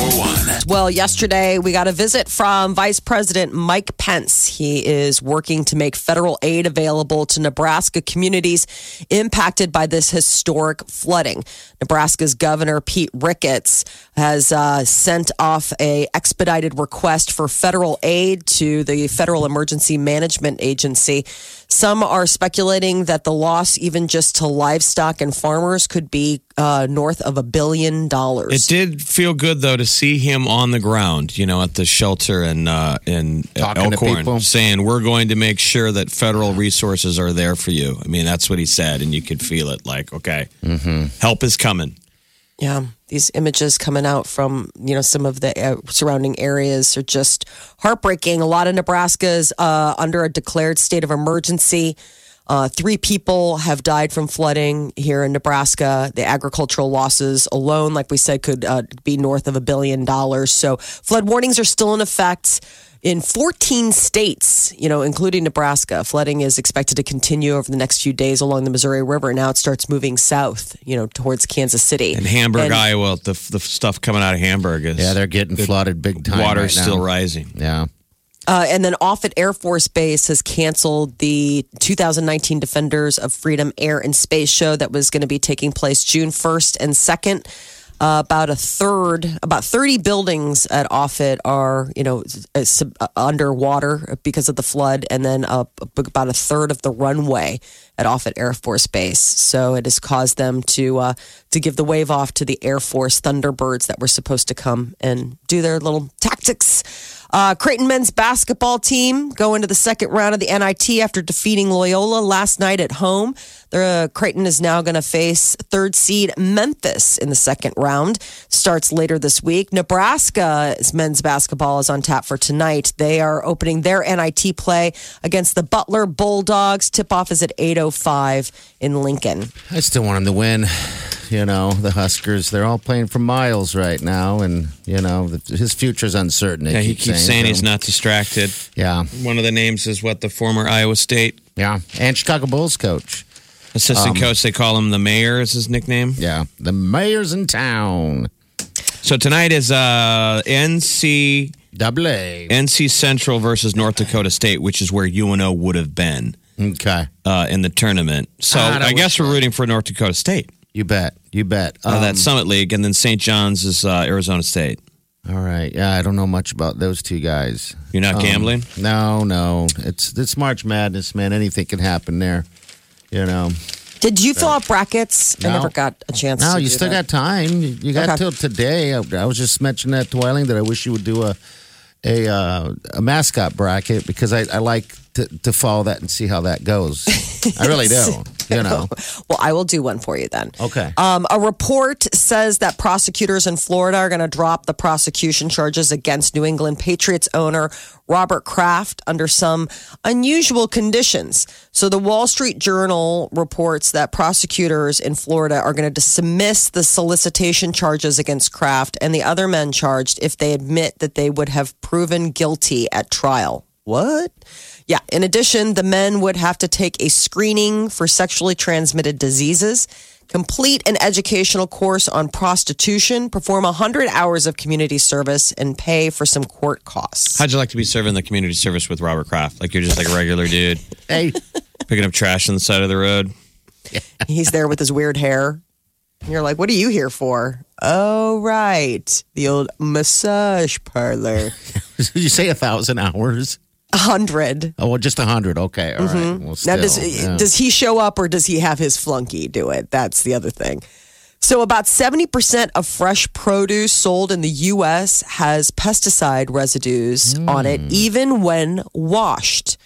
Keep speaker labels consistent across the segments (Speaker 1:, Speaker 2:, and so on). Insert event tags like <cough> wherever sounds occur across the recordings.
Speaker 1: 941.
Speaker 2: Well, yesterday we got a visit from Vice President Mike Pence. He is working to make federal aid available to Nebraska communities impacted by this historic flooding. Nebraska's Governor Pete Ricketts has uh, sent off a expedited request for federal aid to the Federal Emergency Management Agency. Some are speculating that the loss, even just to livestock and farmers, could be uh, north of a billion dollars.
Speaker 3: It did feel good though to see him on the ground, you know, at the shelter and uh, in
Speaker 4: Talking to
Speaker 3: Elkhorn,
Speaker 4: people.
Speaker 3: saying we're going to make sure that federal resources are there for you. I mean, that's what he said, and you could feel it. Like, okay, help is coming.
Speaker 2: Yeah, these images coming out from you know some of the uh, surrounding areas are just heartbreaking. A lot of Nebraska is uh, under a declared state of emergency. Uh, three people have died from flooding here in Nebraska. The agricultural losses alone, like we said, could uh, be north of a billion dollars. So flood warnings are still in effect in 14 states, you know, including Nebraska. Flooding is expected to continue over the next few days along the Missouri River. Now it starts moving south, you know, towards Kansas City.
Speaker 3: In Hamburg,
Speaker 2: And-
Speaker 3: Iowa, the the stuff coming out of Hamburg is
Speaker 4: Yeah, they're getting flooded big time.
Speaker 3: water's
Speaker 4: right now.
Speaker 3: still rising.
Speaker 4: Yeah.
Speaker 2: Uh, and then Offutt Air Force Base has canceled the 2019 Defenders of Freedom Air and Space show that was going to be taking place June 1st and 2nd. Uh, about a third, about 30 buildings at Offutt are, you know, uh, sub- uh, underwater because of the flood, and then uh, about a third of the runway at Offutt Air Force Base. So it has caused them to uh, to give the wave off to the Air Force Thunderbirds that were supposed to come and do their little tactics. Uh, Creighton men's basketball team go into the second round of the NIT after defeating Loyola last night at home. The uh, Creighton is now going to face third seed Memphis in the second round. Starts later this week. Nebraska's men's basketball is on tap for tonight. They are opening their NIT play against the Butler Bulldogs. Tip off is at 8:05 in Lincoln.
Speaker 4: I still want them to win. You know, the Huskers, they're all playing for Miles right now. And, you know, the, his future's uncertain. they
Speaker 3: Yeah, he
Speaker 4: keep
Speaker 3: keeps saying
Speaker 4: so-
Speaker 3: he's not distracted.
Speaker 4: Yeah.
Speaker 3: One of the names is what the former Iowa State
Speaker 4: Yeah. And Chicago Bulls coach.
Speaker 3: Assistant coach. They call him the mayor. Is his nickname?
Speaker 4: Yeah. The mayor's in town.
Speaker 3: So tonight is uh, NC
Speaker 4: Double A.
Speaker 3: NC Central versus North Dakota State, which is where UNO would have been
Speaker 4: Okay.
Speaker 3: uh, in the tournament. So
Speaker 4: Ah,
Speaker 3: I guess we're rooting for North Dakota State.
Speaker 4: You bet. You bet.
Speaker 3: Uh,
Speaker 4: Um,
Speaker 3: that Summit League, and then St. John's is uh, Arizona State.
Speaker 4: all right. Yeah, I don't know much about those two guys.
Speaker 3: You're not
Speaker 4: Um,
Speaker 3: gambling?
Speaker 4: No, no. It's it's March Madness, man. Anything can happen there. You know.
Speaker 2: Did you fill out brackets? I
Speaker 4: No.
Speaker 2: never got a chance.
Speaker 4: No,
Speaker 2: to
Speaker 4: you
Speaker 2: do
Speaker 4: still
Speaker 2: that.
Speaker 4: got time. You you got
Speaker 2: Okay.
Speaker 4: till today. I, I was just mentioning that to Eileen that I wish you would do a a uh, a mascot bracket because I, I like to, to follow that and see how that goes. I really <laughs> do. You <laughs> know.
Speaker 2: Well, I will do one for you then.
Speaker 4: Okay.
Speaker 2: Um, a report says that prosecutors in Florida are going to drop the prosecution charges against New England Patriots owner Robert Kraft under some unusual conditions. So, the Wall Street Journal reports that prosecutors in Florida are going to dismiss the solicitation charges against Kraft and the other men charged if they admit that they would have proven guilty at trial. What? Yeah. In addition, the men would have to take a screening for sexually transmitted diseases, complete an educational course on prostitution, perform 100 hours of community service, and pay for some court costs.
Speaker 3: How'd you like to be serving the community service with Robert Kraft? Like you're just like a regular dude <laughs>
Speaker 4: hey,
Speaker 3: picking up trash on the side of the road. <laughs>
Speaker 2: He's there with his weird hair. And you're like, what are you here for? Oh, right. The old massage parlor.
Speaker 4: did <laughs> you say a thousand hours?
Speaker 2: A hundred.
Speaker 4: Oh, well, just a hundred. Okay, all right. Mm-hmm. Well,
Speaker 2: Now, does
Speaker 4: yeah.
Speaker 2: does he show up or does he have his flunky do it? That's the other thing. So, about 70% of fresh produce sold in the US has pesticide residues on it, hmm. even when washed.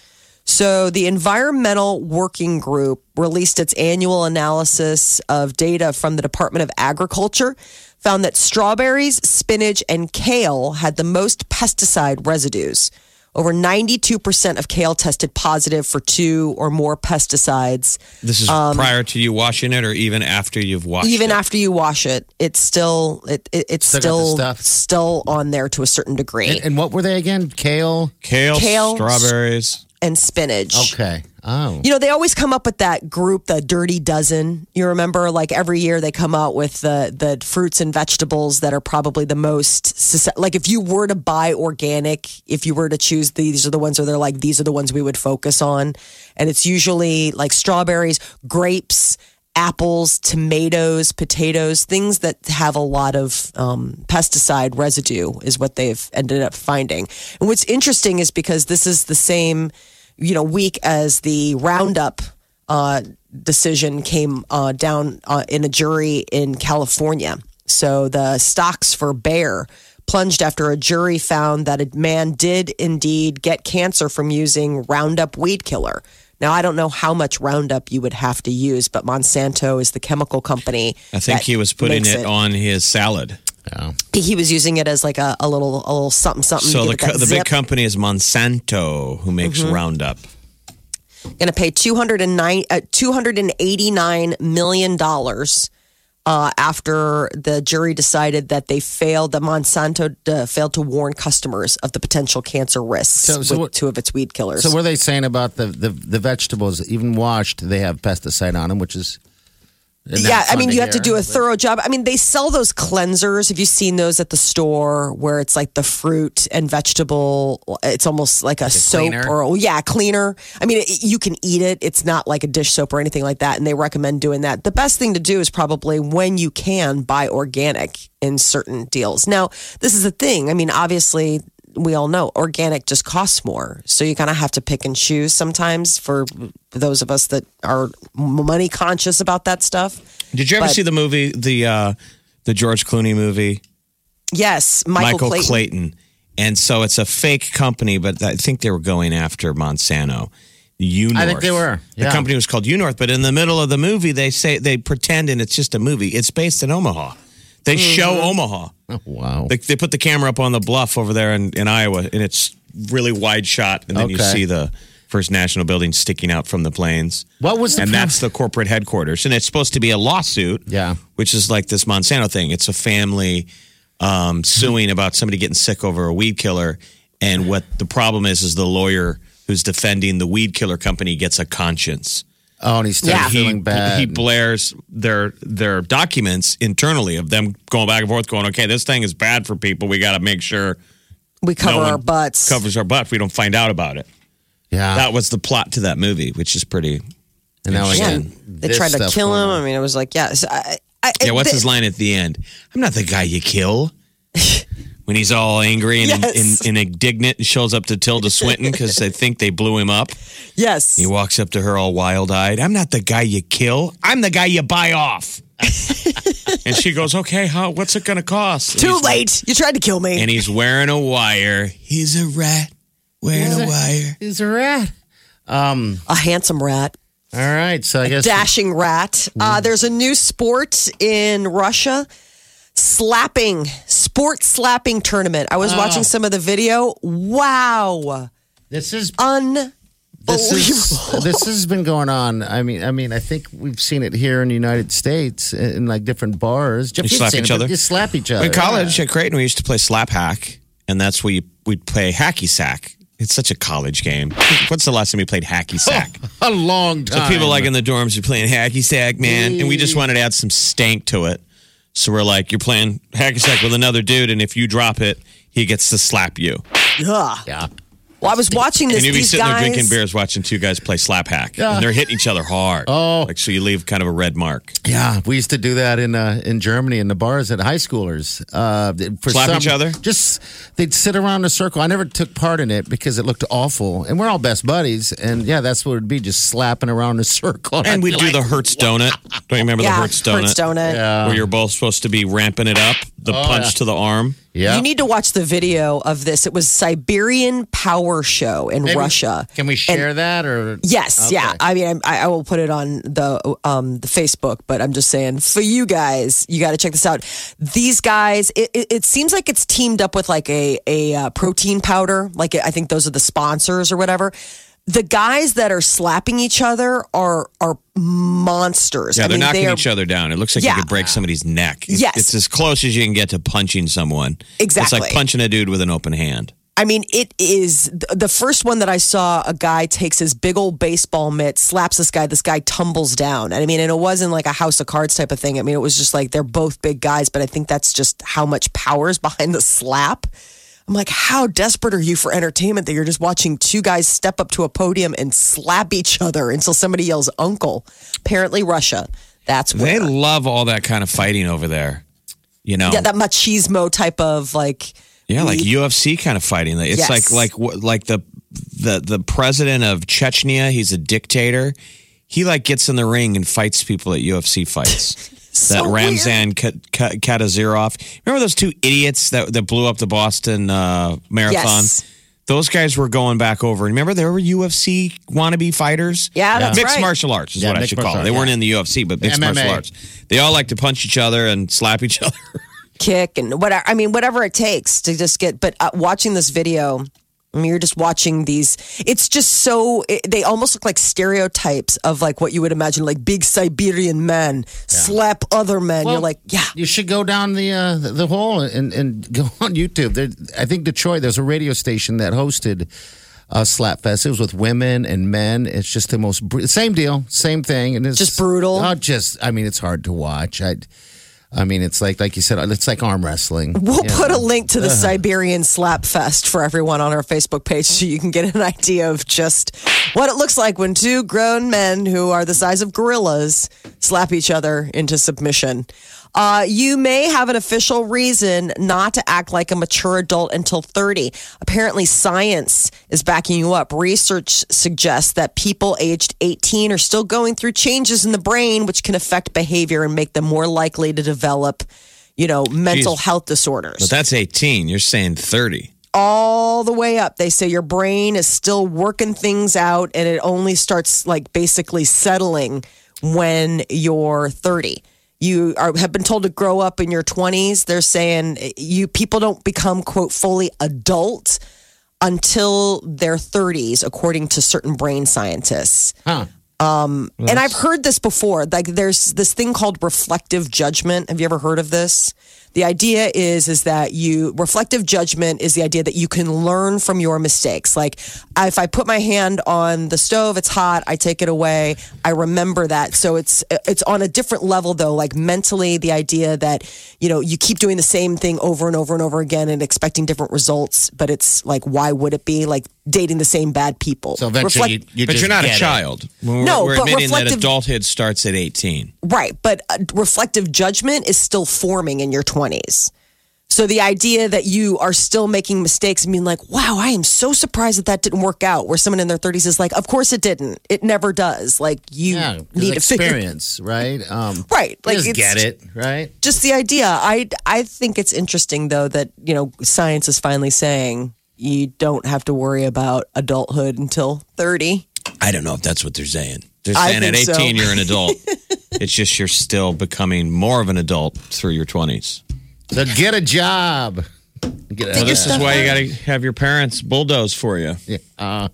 Speaker 2: So, the Environmental Working Group released its annual analysis of data from the Department of Agriculture, found that strawberries, spinach, and kale had the most pesticide residues. Over 92% of kale tested positive for two or more pesticides.
Speaker 3: This is prior to you washing it, or even after you've washed
Speaker 2: Um, Even
Speaker 3: it.
Speaker 2: after you wash it, it's still it, it it's
Speaker 4: Still
Speaker 2: still
Speaker 4: stuff.
Speaker 2: still on there to a certain degree.
Speaker 4: And, and what were they again? Kale.
Speaker 3: kale,
Speaker 2: Kale,
Speaker 3: strawberries.
Speaker 2: and spinach.
Speaker 4: Okay. Oh.
Speaker 2: You know, they always come up with that group, the Dirty Dozen. You remember, like every year they come out with the the fruits and vegetables that are probably the most like if you were to buy organic, if you were to choose these are the ones where they're like these are the ones we would focus on, and it's usually like strawberries, grapes. Apples, tomatoes, potatoes, things that have a lot of um, pesticide residue is what they've ended up finding. And what's interesting is because this is the same you know week as the roundup uh, decision came uh, down uh, in a jury in California. So the stocks for Bayer plunged after a jury found that a man did indeed get cancer from using Roundup weed killer. Now I don't know how much Roundup you would have to use, but Monsanto is the chemical company.
Speaker 3: I think he was putting
Speaker 2: makes
Speaker 3: it, on his salad.
Speaker 4: Yeah.
Speaker 2: He was using it as like a, a little a little something something.
Speaker 3: So the co- the big company is Monsanto, who makes
Speaker 2: Mm-hmm.
Speaker 3: Roundup.
Speaker 2: going to pay 209 uh, 289 million dollars uh, after the jury decided that they failed that Monsanto uh, failed to warn customers of the potential cancer risks
Speaker 4: So- so
Speaker 2: with
Speaker 4: what-
Speaker 2: two of its weed killers.
Speaker 4: So what are they saying about the, the, the vegetables, even washed, they have pesticide on them, which is isn't that
Speaker 2: yeah, I mean, you have to do a
Speaker 4: But-
Speaker 2: thorough job. I mean, they sell those cleansers. Have you seen those at the store where it's like the fruit and vegetable? It's almost like a, soap
Speaker 4: cleaner?
Speaker 2: or yeah, cleaner. I mean, it, you can eat it. It's not like a dish soap or anything like that. And they recommend doing that. The best thing to do is probably when you can buy organic in certain deals. Now, this is the thing. I mean, obviously. We all know organic just costs more. So you kind of have to pick and choose sometimes for those of us that are money conscious about that stuff.
Speaker 3: Did you ever
Speaker 2: But-
Speaker 3: see the movie, the uh, the George Clooney movie,
Speaker 2: Yes, Michael, Clayton.
Speaker 3: And so it's a fake company, but I think they were going after Monsanto. Unorth.
Speaker 4: I think they were,
Speaker 3: The company was called Unorth, but in the middle of the movie, they say they pretend and it's just a movie. It's based in Omaha. They
Speaker 2: Mm-hmm.
Speaker 3: show Omaha.
Speaker 4: Oh, wow.
Speaker 3: They, they put the camera up on the bluff over there in, in Iowa, and it's really wide shot, and then you
Speaker 4: Okay.
Speaker 3: see the First National Building sticking out from the plains.
Speaker 4: What was the
Speaker 3: and that's the corporate headquarters, and it's supposed to be a lawsuit.
Speaker 4: Yeah.
Speaker 3: which is like this Monsanto thing. It's a family um, suing about somebody getting sick over a weed killer, and what the problem is is the lawyer who's defending the weed killer company gets a conscience.
Speaker 4: Oh, and he started
Speaker 2: Yeah.
Speaker 4: feeling
Speaker 3: he,
Speaker 4: bad.
Speaker 3: he blares their their documents internally of them going back and forth, going, "Okay, this thing is bad for people. We got to make sure
Speaker 2: We cover
Speaker 3: no
Speaker 2: our butts.
Speaker 3: covers our butt. if We don't find out about it."
Speaker 4: yeah.
Speaker 3: That was the plot to that movie, which is pretty.
Speaker 4: and now again,
Speaker 2: they tried to kill him.
Speaker 4: on.
Speaker 2: I mean, it was like, yeah. so I, I,
Speaker 3: Yeah, what's
Speaker 2: the-
Speaker 3: his line at the end? I'm not the guy you kill. <laughs> when he's all angry and,
Speaker 2: Yes.
Speaker 3: and, and indignant and shows up to Tilda Swinton because they think they blew him up.
Speaker 2: Yes.
Speaker 3: He walks up to her all wild eyed. I'm not the guy you kill. I'm the guy you buy off. <laughs> and she goes, Okay, how, what's it going to cost? And
Speaker 2: Too
Speaker 3: he's-
Speaker 2: late. You tried to kill me.
Speaker 3: And he's wearing a wire. He's a rat wearing a wire.
Speaker 4: He's a rat. Um.
Speaker 2: a handsome rat.
Speaker 4: All right. So I guess
Speaker 2: Dashing rat. Uh, there's a new sport in Russia. Slapping, sports slapping tournament. I was
Speaker 4: Oh.
Speaker 2: watching some of the video. Wow.
Speaker 4: this is
Speaker 2: Unbelievable.
Speaker 4: this is this has been going on. I mean, I mean, I think we've seen it here in the United States in, in like different bars. Jeff,
Speaker 3: You
Speaker 4: you've
Speaker 3: slap each
Speaker 4: it,
Speaker 3: other?
Speaker 4: You slap each other.
Speaker 3: In college yeah. at Creighton, we used to play slap hack, and that's where you, we'd play hacky sack. It's such a college game. What's the last time we played hacky <laughs> sack?
Speaker 4: a long time.
Speaker 3: So
Speaker 4: time.
Speaker 3: people like in the dorms are playing hacky sack, man, and we just wanted to add some stank to it. So we're like, you're playing hacky sack with another dude, and if you drop it, he gets to slap you.
Speaker 2: Yeah.
Speaker 4: yeah.
Speaker 2: Well, I was watching this.
Speaker 3: And you'd be
Speaker 2: these
Speaker 3: sitting
Speaker 2: guys,
Speaker 3: there drinking beers, watching two guys play slap hack,
Speaker 4: Yeah.
Speaker 3: and they're hitting each other hard.
Speaker 4: Oh.
Speaker 3: like so you leave kind of a red mark.
Speaker 4: Yeah, we used to do that in uh, in Germany in the bars at high schoolers. Uh, for
Speaker 3: Slap
Speaker 4: some-
Speaker 3: each other?
Speaker 4: Just they'd sit around in a circle. I never took part in it because it looked awful, and we're all best buddies. And yeah, that's what it'd be, just slapping around in a <laughs> circle.
Speaker 3: And
Speaker 4: I'd
Speaker 3: we'd do
Speaker 4: like,
Speaker 3: the Hertz donut. Don't you remember
Speaker 2: Yeah,
Speaker 3: the Hertz donut?
Speaker 2: Hertz donut.
Speaker 4: Yeah.
Speaker 3: Where you're both supposed to be ramping it up, the punch
Speaker 4: yeah.
Speaker 3: to the arm.
Speaker 4: Yeah.
Speaker 2: You need to watch the video of this. It was Siberian Power Show in
Speaker 4: Maybe-
Speaker 2: Russia.
Speaker 4: Can we share that or?
Speaker 2: Yes,
Speaker 4: Okay.
Speaker 2: yeah. I mean, I, I will put it on the um the Facebook, but I'm just saying for you guys, you got to check this out. These guys, it, it, it seems like it's teamed up with like a a uh, protein powder. Like I think those are the sponsors or whatever. The guys that are slapping each other are are monsters.
Speaker 3: Yeah,
Speaker 2: I
Speaker 3: they're
Speaker 2: mean,
Speaker 3: knocking
Speaker 2: they are-
Speaker 3: each other down. It looks like
Speaker 2: Yeah.
Speaker 3: you could break somebody's neck. It's,
Speaker 2: Yes.
Speaker 3: It's as close as you can get to punching someone.
Speaker 2: Exactly, it's
Speaker 3: like punching a dude with an open hand.
Speaker 2: I mean, it is the first one that I saw. A guy takes his big old baseball mitt, slaps this guy. This guy tumbles down. And I mean, and it wasn't like a house of cards type of thing. I mean, it was just like they're both big guys, but I think that's just how much power is <laughs> behind the slap. I'm like, how desperate are you for entertainment that you're just watching two guys step up to a podium and slap each other until somebody yells "uncle"? Apparently, Russia. That's
Speaker 3: They love all that kind of fighting over there. You know,
Speaker 2: yeah, that machismo type of like.
Speaker 3: Yeah, like UFC kind of fighting. It's
Speaker 2: Yes.
Speaker 3: like like like the the the president of Chechnya. He's a dictator. He like gets in the ring and fights people at UFC fights. <laughs> that
Speaker 2: So
Speaker 3: Ramzan Ka- Ka- Kadyrov. Remember those two idiots that that blew up the Boston uh, marathon?
Speaker 2: Yes.
Speaker 3: Those guys were going back over. Remember, they were UFC wannabe fighters.
Speaker 2: Yeah, that's
Speaker 3: mixed
Speaker 2: right.
Speaker 3: martial arts is
Speaker 4: Yeah,
Speaker 3: what I should call it. They
Speaker 4: art,
Speaker 3: weren't in the UFC, but mixed
Speaker 4: MMA.
Speaker 3: martial arts. They all like to punch each other and slap each <laughs> other.
Speaker 2: kick and whatever. I mean, whatever it takes to just get. But uh, watching this video, I mean, you're just watching these. It's just so it, they almost look like stereotypes of like what you would imagine, like big Siberian men slap other men.
Speaker 4: Well,
Speaker 2: you're like, yeah,
Speaker 4: You should go down the uh, the, hole and, and go <laughs> on YouTube. There, I think Detroit. There's a radio station that hosted uh, Slapfest. It was with women and men. It's just the most br- same deal, same thing, and it's
Speaker 2: Just brutal?
Speaker 4: Oh, just I mean, it's hard to watch. I, I mean, it's like like you said, it's like arm wrestling.
Speaker 2: We'll put a link to the uh-huh. Siberian Slap Fest for everyone on our Facebook page so you can get an <laughs> idea of just what it looks like when two grown men who are the size of gorillas slap each other into submission. Uh, you may have an official reason not to act like a mature adult until 30. Apparently, science is backing you up. Research suggests that people aged 18 are still going through changes in the brain, which can affect behavior and make them more likely to develop you know, mental
Speaker 3: Jeez.
Speaker 2: health disorders.
Speaker 3: But that's 18. You're saying 30.
Speaker 2: all the way up. They say your brain is still working things out and it only starts like basically settling when you're 30. You are, have been told to grow up in your 20s. They're saying eh, you people don't become quote fully adult until their 30s according to certain brain scientists.
Speaker 4: Huh.
Speaker 2: Um, and I've heard this before. Like there's this thing called reflective judgment. Have you ever heard of this? The idea is is that you reflective judgment is the idea that you can learn from your mistakes. Like if I put my hand on the stove, it's hot, I take it away, I remember that. So it's it's on a different level though, like mentally the idea that, you know, you keep doing the same thing over and over and over again and expecting different results, but it's like why would it be like dating the same bad people?
Speaker 4: So eventually,
Speaker 2: Reflect-
Speaker 4: you, you
Speaker 3: but
Speaker 4: just
Speaker 3: you're not a
Speaker 4: get it.
Speaker 3: child. We're,
Speaker 2: No,
Speaker 3: we're
Speaker 2: but
Speaker 3: admitting that adulthood starts at 18.
Speaker 2: Right, but uh, reflective judgment is still forming in your 20s. So the idea that you are still making mistakes and being like, wow, I am so surprised that that didn't work out, where someone in their 30s is like, of course it didn't. It never does. Like, you
Speaker 4: Yeah,
Speaker 2: need
Speaker 4: need
Speaker 2: to figure
Speaker 4: experience, right? Um,
Speaker 2: Right, like,
Speaker 4: just
Speaker 2: it's-
Speaker 4: get it, right?
Speaker 2: just the idea. I, I think it's interesting, though, that, you know, science is finally saying you don't have to worry about adulthood until 30.
Speaker 3: I don't know if that's what they're saying. They're saying at
Speaker 2: think so.
Speaker 3: 18 you're an adult. <laughs> it's just you're still becoming more of an adult through your 20s.
Speaker 4: So get a job. Get a,
Speaker 3: Well, this is why you got to have your parents bulldoze for you.
Speaker 4: Yeah, uh,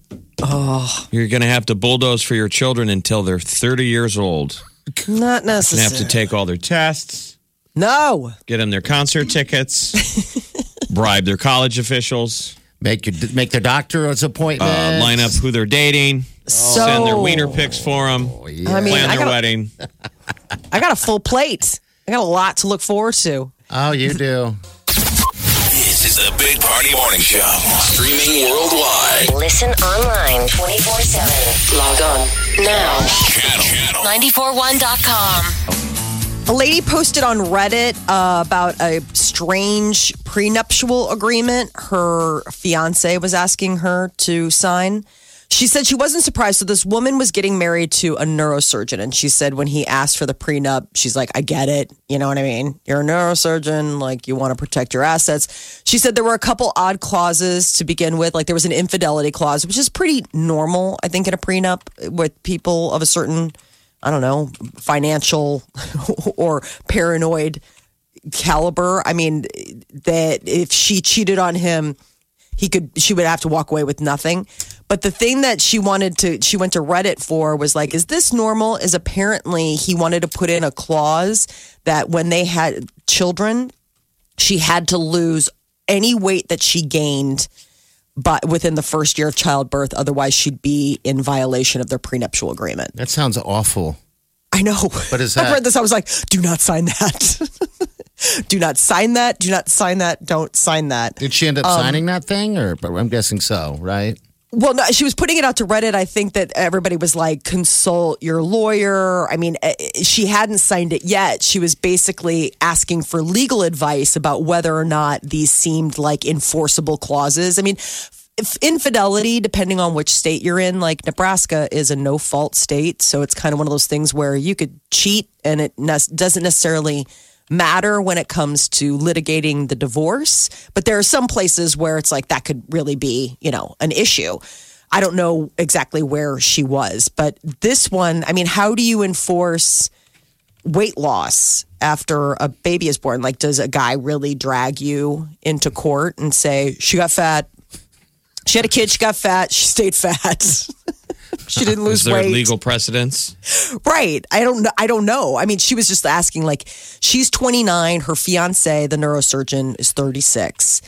Speaker 3: You're going to have to bulldoze for your children until they're 30 years old.
Speaker 2: Not
Speaker 3: You're going to have to take all their tests,
Speaker 2: no.
Speaker 3: get them their concert tickets, <laughs> bribe their college officials,
Speaker 4: make your make their doctor's appointment.
Speaker 3: uh, line up who they're dating,
Speaker 2: So,
Speaker 3: send their wiener pics for them,
Speaker 2: I mean,
Speaker 3: plan
Speaker 2: I
Speaker 3: their
Speaker 2: got,
Speaker 3: wedding.
Speaker 2: I got a full plate. I got a lot to look forward to.
Speaker 4: Oh, you do.
Speaker 1: This is the Big Party Morning Show. Streaming worldwide.
Speaker 5: Listen online 24 7. Log on now.
Speaker 1: Channel. Channel.
Speaker 5: 941.com.
Speaker 2: A lady posted on Reddit uh, about a strange prenuptial agreement her fiance was asking her to sign. She said she wasn't surprised. So, this woman was getting married to a neurosurgeon. And she said when he asked for the prenup, she's like, I get it. You know what I mean? You're a neurosurgeon. Like, you want to protect your assets. She said there were a couple odd clauses to begin with. Like, there was an infidelity clause, which is pretty normal, I think, in a prenup with people of a certain I don't know, financial <laughs> or paranoid caliber. I mean, that if she cheated on him, he could she would have to walk away with nothing. But the thing that she wanted to she went to Reddit for was like, is this normal? Is apparently he wanted to put in a clause that when they had children, she had to lose any weight that she gained but within the first year of childbirth, otherwise she'd be in violation of their prenuptial agreement.
Speaker 4: That sounds awful.
Speaker 2: I know.
Speaker 4: But is <laughs> that- I
Speaker 2: read this. I was like, do not sign that. <laughs> do not sign that. Do not sign that. Don't sign that.
Speaker 4: Did she end up um, signing that thing, or but I'm guessing so, right?
Speaker 2: Well, no, she was putting it out to Reddit. I think that everybody was like, consult your lawyer. I mean, eh, she hadn't signed it yet. She was basically asking for legal advice about whether or not these seemed like enforceable clauses. I mean, if infidelity, depending on which state you're in, like Nebraska is a no fault state. So it's kind of one of those things where you could cheat and it ne- doesn't necessarily matter when it comes to litigating the divorce. But there are some places where it's like that could really be, you know, an issue. I don't know exactly where she was, but this one, I mean, how do you enforce weight loss after a baby is born? Like, does a guy really drag you into court and say, she got fat? She had a kid, she got fat, she stayed fat. <laughs> she didn't <laughs> lose
Speaker 3: Is there
Speaker 2: weight.
Speaker 3: legal precedence?
Speaker 2: Right. I don't know. I don't know. I mean, she was just asking like she's 29, her fiance, the neurosurgeon is 36.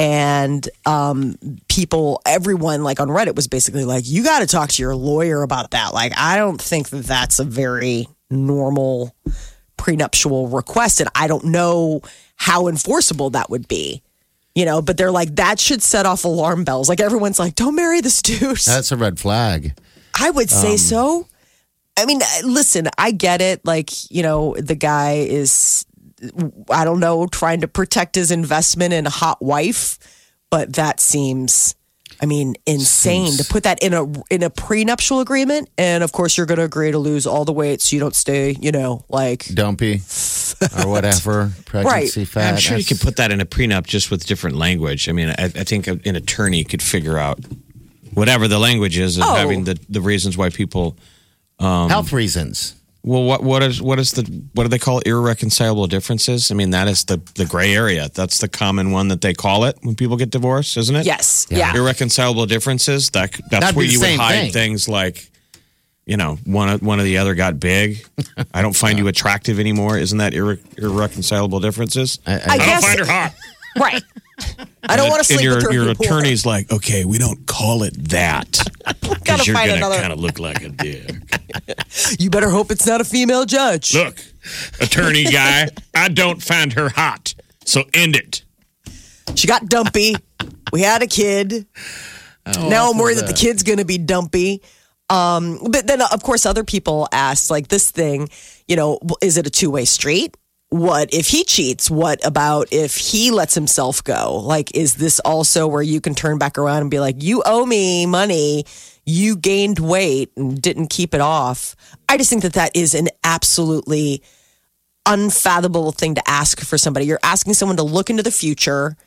Speaker 2: And um people everyone like on Reddit was basically like you got to talk to your lawyer about that. Like I don't think that that's a very normal prenuptial request and I don't know how enforceable that would be. You know, but they're like that should set off alarm bells. Like everyone's like don't marry this dude.
Speaker 4: That's a red flag.
Speaker 2: I would say so. I mean, uh, listen, I get it. Like, you know, the guy is, I don't know, trying to protect his investment in a hot wife, but that seems, I mean, insane to put that in a in a prenuptial agreement. And of course, you're going to agree to lose all the weight so you don't stay, you know, like
Speaker 4: Dumpy or whatever. <laughs> Pregnancy fat.
Speaker 3: I'm sure you
Speaker 4: That's-
Speaker 3: could put that in a prenup just with different language. I mean, I, I think an attorney could figure out whatever the language is and
Speaker 2: Oh.
Speaker 3: having the, the reasons why people.
Speaker 4: Um, health reasons.
Speaker 3: Well, what what is what is the what do they call it? irreconcilable differences? I mean, that is the the gray area. That's the common one that they call it when people get divorced, isn't it?
Speaker 2: yes, yeah.
Speaker 3: irreconcilable differences. That that's
Speaker 4: That'd
Speaker 3: where you would hide
Speaker 4: thing.
Speaker 3: things like, you know, one of- one of the other got big. <laughs> I don't find you attractive anymore. Isn't that irre- irreconcilable differences?
Speaker 4: I,
Speaker 2: I
Speaker 4: I,
Speaker 2: guess,
Speaker 3: find her hot. <laughs>
Speaker 2: right. I don't want to
Speaker 3: and
Speaker 2: sleep
Speaker 3: your
Speaker 2: with her
Speaker 3: your
Speaker 2: anymore.
Speaker 3: attorney's like, okay, we don't call it that <laughs>
Speaker 2: Gotta
Speaker 3: because you're
Speaker 2: find
Speaker 3: gonna kind of look like a dick. <laughs>
Speaker 2: You better hope it's not a female judge.
Speaker 3: Look, attorney guy, I don't find her hot, so end it.
Speaker 2: She got dumpy. we had a kid.
Speaker 4: Oh,
Speaker 2: now I'm worried that the kid's going to be dumpy. Um, but then, of course, other people asked, like, this thing, you know, is it a two way street? What if he cheats? What about if he lets himself go? Like, is this also where you can turn back around and be like, you owe me money? You gained weight and didn't keep it off. I just think that that is an absolutely unfathomable thing to ask for somebody. You're asking someone to look into the future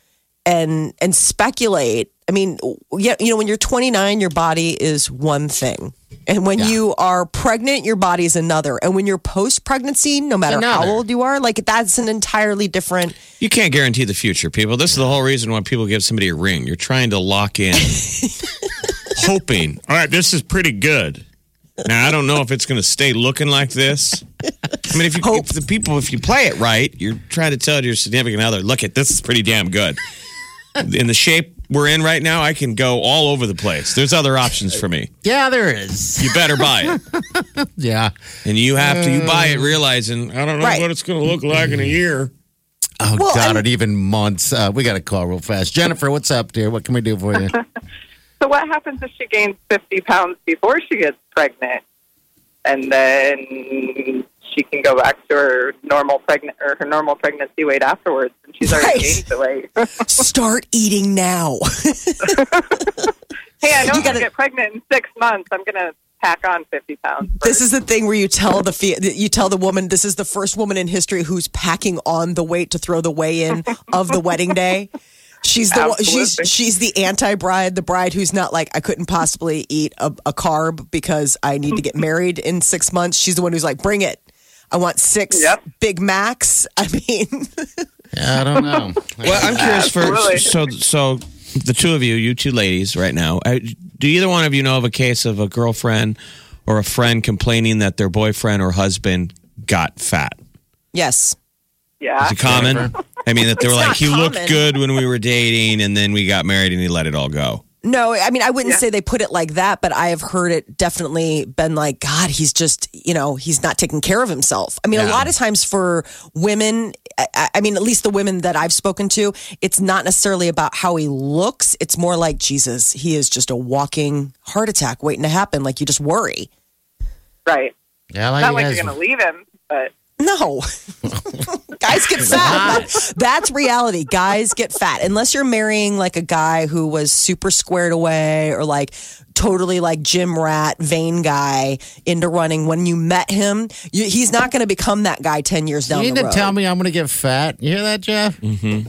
Speaker 2: and and speculate. I mean, yeah, you know, when you're 29, your body is one thing. And when you are pregnant, your body is another. And when you're post pregnancy, no matter how old you are, like that's an entirely different.
Speaker 3: You can't guarantee the future, people. This is the whole reason why people give somebody a ring. You're trying to lock in, <laughs> hoping. All right, this is pretty good. Now I don't know if it's going to stay looking like this. I mean, if you if the people, if you play it right, you're trying to tell your significant other, look at this is pretty damn good. In the shape we're in right now, I can go all over the place. There's other options for me.
Speaker 4: yeah, there is.
Speaker 3: You better buy it, <laughs>
Speaker 4: Yeah.
Speaker 3: and you have to. You buy it realizing I don't know
Speaker 2: Right.
Speaker 3: what it's going to look like in a year.
Speaker 4: Oh
Speaker 2: Well,
Speaker 4: God,
Speaker 2: and-
Speaker 4: and even months. Uh, we got to call real fast. Jennifer, what's up, dear? What can we do for you? <laughs>
Speaker 6: So what happens if she gains 50 pounds before she gets pregnant? And then she can go back to her normal pregnant or her normal pregnancy weight afterwards and she's already
Speaker 2: Right.
Speaker 6: gained the weight. <laughs>
Speaker 2: Start eating now.
Speaker 6: hey, I know
Speaker 2: You gotta-
Speaker 6: get pregnant in six months, I'm gonna pack on 50 pounds.
Speaker 2: This is the thing where you tell the you tell the woman this is the first woman in history who's packing on the weight to throw the weigh in of the wedding day. She's the one- she's she's the anti bride, the bride who's not like I couldn't possibly eat a, a carb because I need to get married in six months. She's the one who's like, bring it. I want six
Speaker 6: Yep.
Speaker 2: Big Macs. <laughs> I mean,
Speaker 4: Yeah, I don't know. <laughs>
Speaker 3: Well, I'm curious for
Speaker 6: Absolutely.
Speaker 3: so so the two of you, you two ladies, right now. I, do either one of you know of a case of a girlfriend or a friend complaining that their boyfriend or husband got fat?
Speaker 2: yes.
Speaker 6: yeah.
Speaker 3: Is it common? I mean, that they were like,
Speaker 2: not
Speaker 3: he looked good when we were dating, and then we got married, and he let it all go.
Speaker 2: No, I mean, I wouldn't
Speaker 6: Yeah.
Speaker 2: say they put it like that, but I have heard it definitely been like, God, he's just, you know, he's not taking care of himself. I mean, a lot of times for women, I, I mean, at least the women that I've spoken to, it's not necessarily about how he looks. It's more like, Jesus, he is just a walking heart attack waiting to happen. Like you just worry.
Speaker 6: Right.
Speaker 4: Yeah, like
Speaker 6: Not like
Speaker 4: guys.
Speaker 6: you're gonna leave him, but
Speaker 2: No. Guys get fat. That's reality. Guys get fat. Unless you're marrying like a guy who was super squared away or like totally like gym rat, vain guy into running. When you met him, you, he's not going to become that guy 10 years down
Speaker 4: you
Speaker 2: the
Speaker 4: need to
Speaker 2: road.
Speaker 4: tell me I'm going to get fat. You hear that, Jeff? Mm-hmm.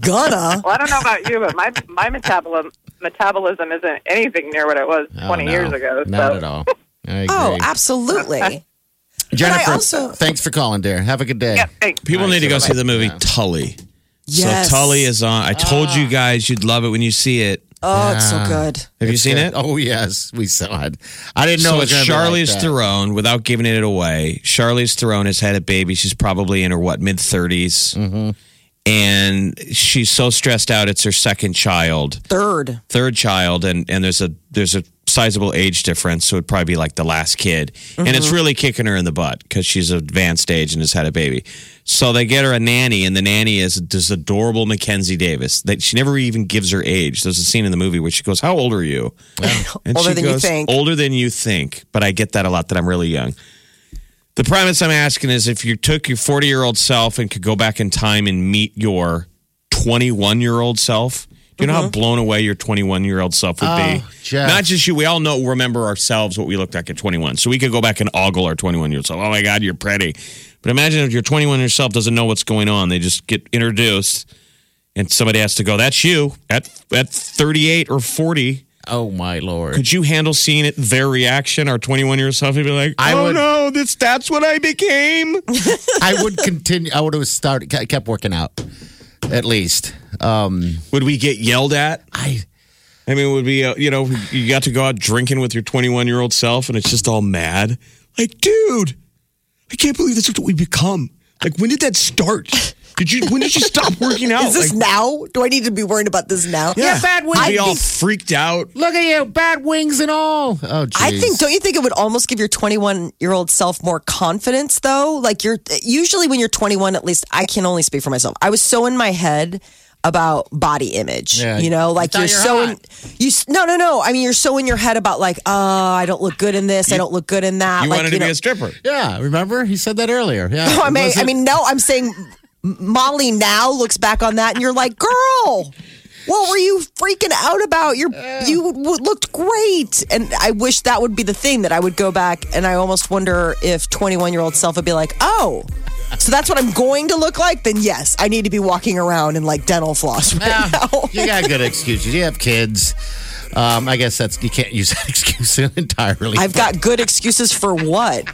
Speaker 2: Gonna.
Speaker 6: well, I don't know about you, but my my metabolism metabolism isn't anything near what it was
Speaker 4: Oh,
Speaker 6: 20
Speaker 4: no.
Speaker 6: years ago.
Speaker 4: Not
Speaker 6: so
Speaker 4: at all. I oh, agree.
Speaker 2: Oh, absolutely.
Speaker 4: Jennifer,
Speaker 2: also-
Speaker 4: thanks for calling, dear. Have a good day.
Speaker 6: yeah, thanks.
Speaker 3: People need to go see the movie
Speaker 4: Yeah.
Speaker 3: Tully.
Speaker 2: Yes.
Speaker 3: So Tully is on. I told you guys you'd love it when you see it.
Speaker 2: Oh, it's so good.
Speaker 3: Have you seen it?
Speaker 4: Oh yes, we saw it. I didn't know
Speaker 3: so
Speaker 4: it
Speaker 3: it's
Speaker 4: was gonna be like
Speaker 3: Charlize
Speaker 4: that.
Speaker 3: Theron. Without giving it away, Charlize Theron has had a baby. She's probably in her what mid 30s
Speaker 4: Mm-hmm.
Speaker 3: and she's so stressed out. It's her second child,
Speaker 2: Third.
Speaker 3: third child, and and there's a there's a sizable age difference, so it'd probably be like the last kid, and
Speaker 4: Mm-hmm.
Speaker 3: it's really kicking her in the butt because she's advanced age and has had a baby. So they get her a nanny, and the nanny is this adorable Mackenzie Davis. That she never even gives her age. There's a scene in the movie where she goes, "How old are you?" And <laughs>
Speaker 2: Older
Speaker 3: she
Speaker 2: than you think.
Speaker 3: Older than you think. But I get that a lot that I'm really young. The premise I'm asking is if you took your 40 year old self and could go back in time and meet your 21 year old self, you know how uh-huh. blown away your 21 year old self would be?
Speaker 4: Oh, Jeff.
Speaker 3: Not just you, we all know, remember ourselves what we looked like at 21. So we could go back and ogle our 21 year old self. Oh my God, you're pretty. But imagine if your 21 yourself doesn't know what's going on. They just get introduced and somebody has to go, that's you at, at 38 or 40.
Speaker 4: Oh my lord!
Speaker 3: Could you handle seeing it, their reaction, our 21 year old self? He'd be like,
Speaker 4: I
Speaker 3: oh
Speaker 4: would-
Speaker 3: no, this, that's what I became. <laughs>
Speaker 4: I would continue. I would have started. I kept working out. At least. Um,
Speaker 3: would we get yelled at?
Speaker 4: I.
Speaker 3: I mean, would be, uh, you know, you got to go out drinking with your 21 year old self and it's just all mad. Like, dude, I can't believe this is what we become. Like, when did that start? Did you, when did you stop <laughs> working out?
Speaker 2: Is this
Speaker 3: like,
Speaker 2: now? Do I need to be worried about this now?
Speaker 4: Yeah, bad wings.
Speaker 3: I'd be all freaked out.
Speaker 4: Look at you, bad wings and all. Oh,
Speaker 2: I think, don't you think it would almost give your 21 year old self more confidence though? Like you're usually when you're 21, at least I can only speak for myself. I was so in my head about body image,
Speaker 4: Yeah.
Speaker 2: you know, like
Speaker 4: You
Speaker 2: you're so
Speaker 4: you're
Speaker 2: in, you, s- no, no, no. I mean, you're so in your head about like, oh, I don't look good in this. I don't look good in that.
Speaker 3: You
Speaker 2: like,
Speaker 3: wanted to
Speaker 2: know,
Speaker 3: be a stripper.
Speaker 4: Yeah, remember he said that earlier. Yeah.
Speaker 2: No, I mean, I
Speaker 4: it-
Speaker 2: mean, no, I'm saying M- Molly now looks back on that and you're like, girl, what were you freaking out about? You're, you w- looked great. And I wish that would be the thing that I would go back and I almost wonder if 21 year old self would be like, oh, so that's what I'm going to look like? Then yes, I need to be walking around in like dental floss right now. <laughs>
Speaker 4: you got good excuses. You have kids. Um, I guess that's you can't use that <laughs> excuse entirely.
Speaker 2: I've got good excuses for what?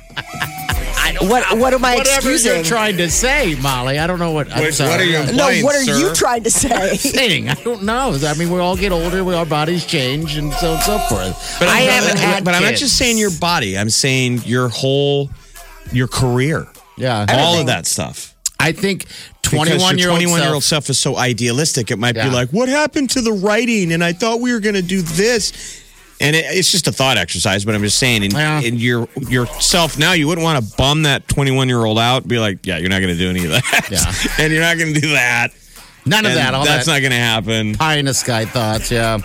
Speaker 2: What what am I
Speaker 4: Whatever
Speaker 2: excusing?
Speaker 4: you're trying to say, Molly. I don't know what. I'm
Speaker 3: Wait,
Speaker 4: sorry.
Speaker 3: what are you
Speaker 2: no, what are
Speaker 3: sir?
Speaker 2: you trying to <laughs> say?
Speaker 4: saying? I don't know. I mean, we all get older. We our bodies change, and so on and so forth.
Speaker 3: But
Speaker 4: I
Speaker 3: I'm,
Speaker 4: haven't had.
Speaker 3: but I'm not
Speaker 4: kids.
Speaker 3: just saying your body. I'm saying your whole, your career,
Speaker 4: Yeah,
Speaker 3: all of that stuff.
Speaker 4: I think
Speaker 3: Because
Speaker 4: 21 year
Speaker 3: your
Speaker 4: old
Speaker 3: 21 year old self is so idealistic. It might
Speaker 4: Yeah.
Speaker 3: be like, what happened to the writing? And I thought we were going to do this. And it, it's just a thought exercise, but I'm just saying, in,
Speaker 4: Yeah.
Speaker 3: in your yourself now, you wouldn't want to bum that 21 year old out. Be like, yeah, you're not going to do any of that,
Speaker 4: Yeah. <laughs>
Speaker 3: and you're not going to do that.
Speaker 4: None of
Speaker 3: And
Speaker 4: that. All
Speaker 3: that's
Speaker 4: that
Speaker 3: not going to happen.
Speaker 4: pie in the sky thoughts. Yeah,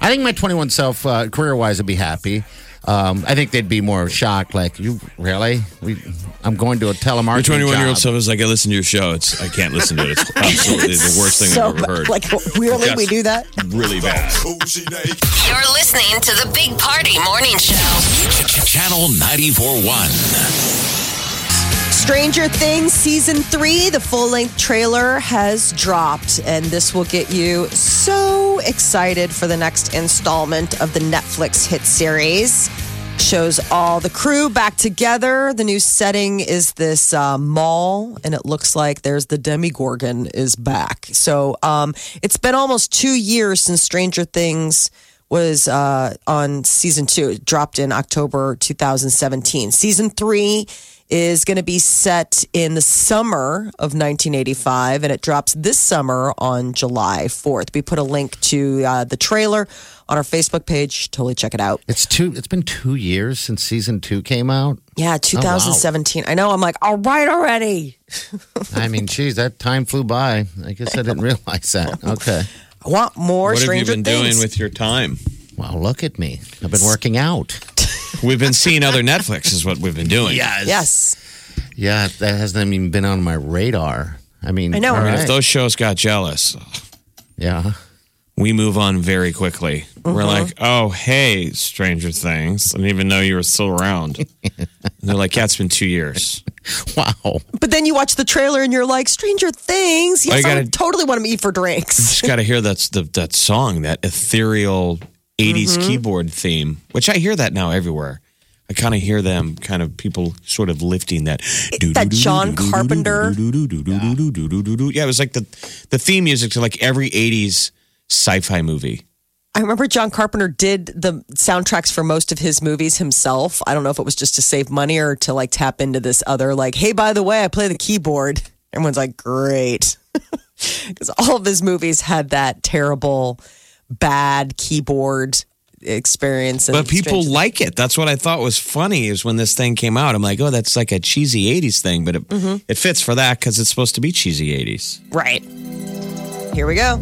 Speaker 4: I think my 21 self, uh, career wise, would be happy. Um, I think they'd be more shocked. Like, you really? We, I'm going to a telemarketing.
Speaker 3: Your 21 year old
Speaker 4: job.
Speaker 3: self is like, I listen to your show. It's I can't listen to it. It's absolutely the worst thing
Speaker 2: so,
Speaker 3: I've ever heard.
Speaker 2: like, really, we do that?
Speaker 3: really bad.
Speaker 5: You're listening to the Big Party Morning Show.
Speaker 1: Channel 94.1.
Speaker 2: Stranger Things season three, the full length trailer has dropped, and this will get you so excited for the next installment of the Netflix hit series. Shows all the crew back together. The new setting is this uh, mall, and it looks like there's the Demogorgon is back. So um, it's been almost two years since Stranger Things was uh, on season two. It dropped in October 2017. Season three is going to be set in the summer of 1985, and it drops this summer on July 4th. We put a link to uh, the trailer on our Facebook page. Totally check it out.
Speaker 4: It's two. It's been two years since season two came out.
Speaker 2: Yeah, 2017. I know. I'm like, all right already. <laughs>
Speaker 4: I mean, geez, that time flew by. I guess I didn't realize that. <laughs> Okay.
Speaker 2: I want more
Speaker 3: What have you been
Speaker 2: Things.
Speaker 3: doing with your time?
Speaker 4: Well, look at me. I've been working out.
Speaker 3: We've been seeing other Netflix, is what we've been doing.
Speaker 2: yes. Yes.
Speaker 4: Yeah, that hasn't even been on my radar. I mean,
Speaker 2: I know.
Speaker 4: all
Speaker 2: I mean,
Speaker 3: If
Speaker 4: right.
Speaker 3: those shows got jealous,
Speaker 4: yeah.
Speaker 3: we move on very quickly. We're uh-huh. like, oh, hey, Stranger Things. I didn't even know you were still around. and they're like, yeah, it's been two years. <laughs>
Speaker 4: Wow.
Speaker 2: But then you watch the trailer and you're like, Stranger Things. Yes,
Speaker 3: you
Speaker 2: I
Speaker 3: gotta-
Speaker 2: would totally want to eat for drinks.
Speaker 3: Just got to hear that's the, that song, that ethereal 80s keyboard theme, which I hear that now everywhere. I kind of hear them, kind of people sort of lifting that.
Speaker 2: that John Carpenter.
Speaker 3: Yeah, it was like the the theme music to like every 80s sci-fi movie.
Speaker 2: I remember John Carpenter did the soundtracks for most of his movies himself. I don't know if it was just to save money or to like tap into this other, like, hey, by the way, I play the keyboard. Everyone's like, great. Because all of his movies had that terrible, bad keyboard experience. And
Speaker 3: But people
Speaker 2: strange-
Speaker 3: like it. That's what I thought was funny is when this thing came out. I'm like, oh, that's like a cheesy 80s thing, but it, mm-hmm. it fits for that because it's supposed to be cheesy 80s.
Speaker 2: Right. Here we go.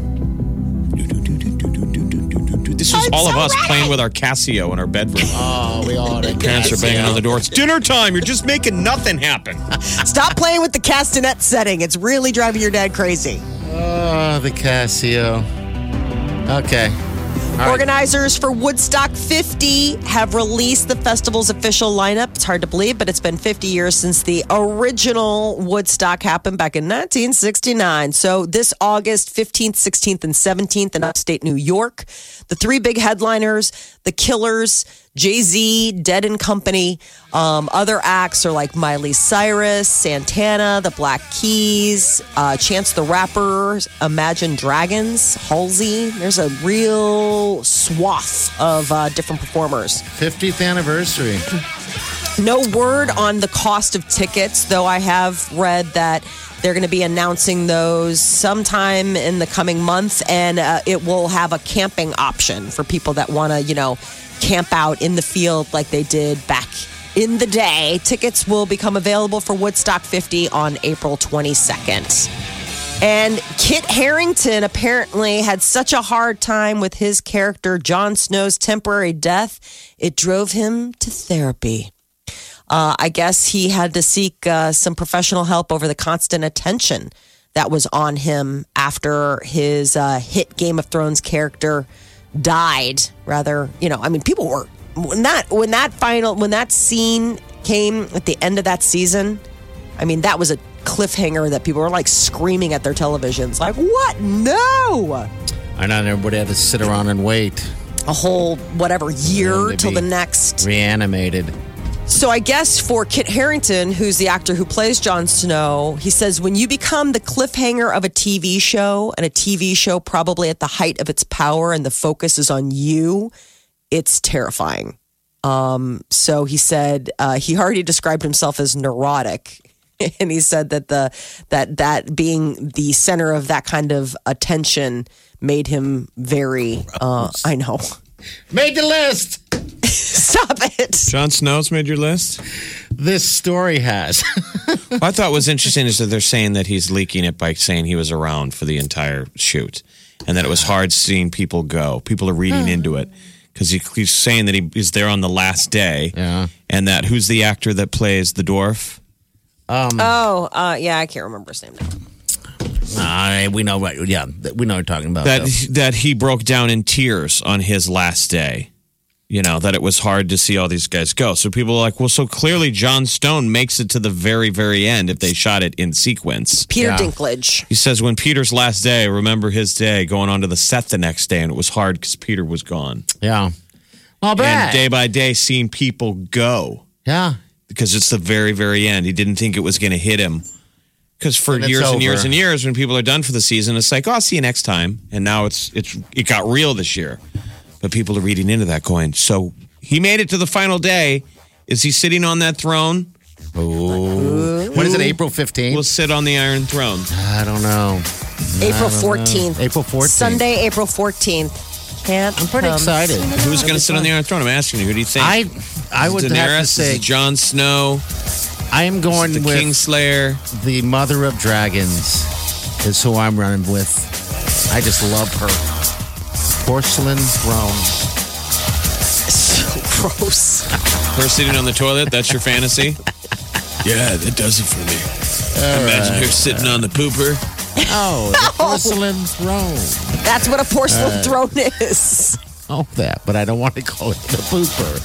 Speaker 3: This was all of us playing with our Casio in our bedroom.
Speaker 4: Oh, we all did.
Speaker 3: Parents are banging on the door. It's dinner time. You're just making nothing happen. <laughs>
Speaker 2: Stop playing with the castanet setting. It's really driving your dad crazy.
Speaker 4: Oh, the Casio. Okay. All right.
Speaker 2: Organizers for Woodstock 50 have released the festival's official lineup. It's hard to believe, but it's been 50 years since the original Woodstock happened back in 1969. So this August 15th, 16th, and 17th in upstate New York, the three big headliners, the Killers, Jay Z, Dead and Company. Um, other acts are like Miley Cyrus, Santana, The Black Keys, uh, Chance the Rapper, Imagine Dragons, Halsey. There's a real swath of uh, different performers.
Speaker 4: 50th anniversary.
Speaker 2: No word on the cost of tickets, though I have read that they're going to be announcing those sometime in the coming month, and uh, it will have a camping option for people that want to, you know, camp out in the field like they did back in the day. Tickets will become available for Woodstock 50 on April 22nd. And Kit Harington apparently had such a hard time with his character, Jon Snow's temporary death, it drove him to therapy. Uh, I guess he had to seek uh, some professional help over the constant attention that was on him after his uh, hit Game of Thrones character died. Rather, you know, I mean, people were when that when that final when that scene came at the end of that season. I mean, that was a cliffhanger that people were like screaming at their televisions, like, "What? No!"
Speaker 4: I know everybody had to sit around and wait.
Speaker 2: A whole whatever year till the next
Speaker 4: Reanimated.
Speaker 2: So I guess for Kit Harington, who's the actor who plays Jon Snow, he says when you become the cliffhanger of a TV show and a TV show probably at the height of its power and the focus is on you, it's terrifying. Um, so he said uh, he already described himself as neurotic. <laughs> And he said that the that that being the center of that kind of attention made him very uh, I know
Speaker 4: Made the list.
Speaker 2: Stop it.
Speaker 3: Jon Snow's made your list.
Speaker 4: This story has.
Speaker 3: What <laughs> I thought was interesting is that they're saying that he's leaking it by saying he was around for the entire shoot, and that it was hard seeing people go. People are reading into it because he, he's saying that he is there on the last day,
Speaker 4: Yeah.
Speaker 3: and that who's the actor that plays the dwarf?
Speaker 2: Oh, uh, yeah, I can't remember his name now.
Speaker 4: All right, we know what. Yeah, we know what you're talking about.
Speaker 3: that
Speaker 4: though.
Speaker 3: that he broke down in tears on his last day. You know that it was hard to see all these guys go. So people are like, well, so clearly Jon Snow makes it to the very, very end if they shot it in sequence.
Speaker 2: Peter
Speaker 4: Yeah.
Speaker 2: Dinklage.
Speaker 3: He says when Peter's last day, remember his day going on to the set the next day, and it was hard because Peter was gone.
Speaker 4: Yeah. Well,
Speaker 3: And day by day, seeing people go
Speaker 4: yeah.
Speaker 3: because it's the very, very end. He didn't think it was going to hit him. Because for
Speaker 4: And
Speaker 3: years and years and years, when people are done for the season, it's like, oh, I'll see you next time. And now it's it's it got real this year. But people are reading into that coin. so he made it to the final day. Is he sitting on that throne?
Speaker 4: Oh, When is it? April 15th?
Speaker 3: We'll sit on the Iron Throne.
Speaker 4: I don't know.
Speaker 2: April 14th.
Speaker 4: April 14th.
Speaker 2: Sunday, April 14th. Can't
Speaker 4: I'm pretty excited.
Speaker 3: Who's going to sit on the Iron Throne? I'm asking you. Who do you think?
Speaker 4: I I would
Speaker 3: Daenerys?
Speaker 4: have to say
Speaker 3: it Jon Snow?
Speaker 4: I am going
Speaker 3: the
Speaker 4: with
Speaker 3: Kingslayer.
Speaker 4: the Mother of Dragons. Is who I'm running with. I just love her. Porcelain throne.
Speaker 2: So <laughs> gross.
Speaker 3: Her sitting on the toilet. That's your fantasy. yeah, that does it for me. Imagine her sitting on the pooper.
Speaker 4: Oh, the <laughs> porcelain throne.
Speaker 2: That's what a porcelain uh, throne is.
Speaker 4: Oh, that, but I don't want to call it the pooper.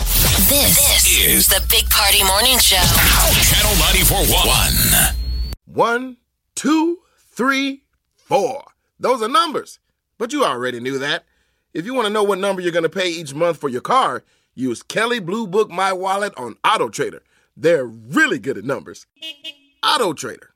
Speaker 4: <laughs>
Speaker 5: This, this is the Big Party Morning Show.
Speaker 1: Channel 94.1.
Speaker 7: One, two, three, four. Those are numbers. But you already knew that. If you want to know what number you're going to pay each month for your car, use Kelley Blue Book My Wallet on Auto Trader. They're really good at numbers. Auto Trader.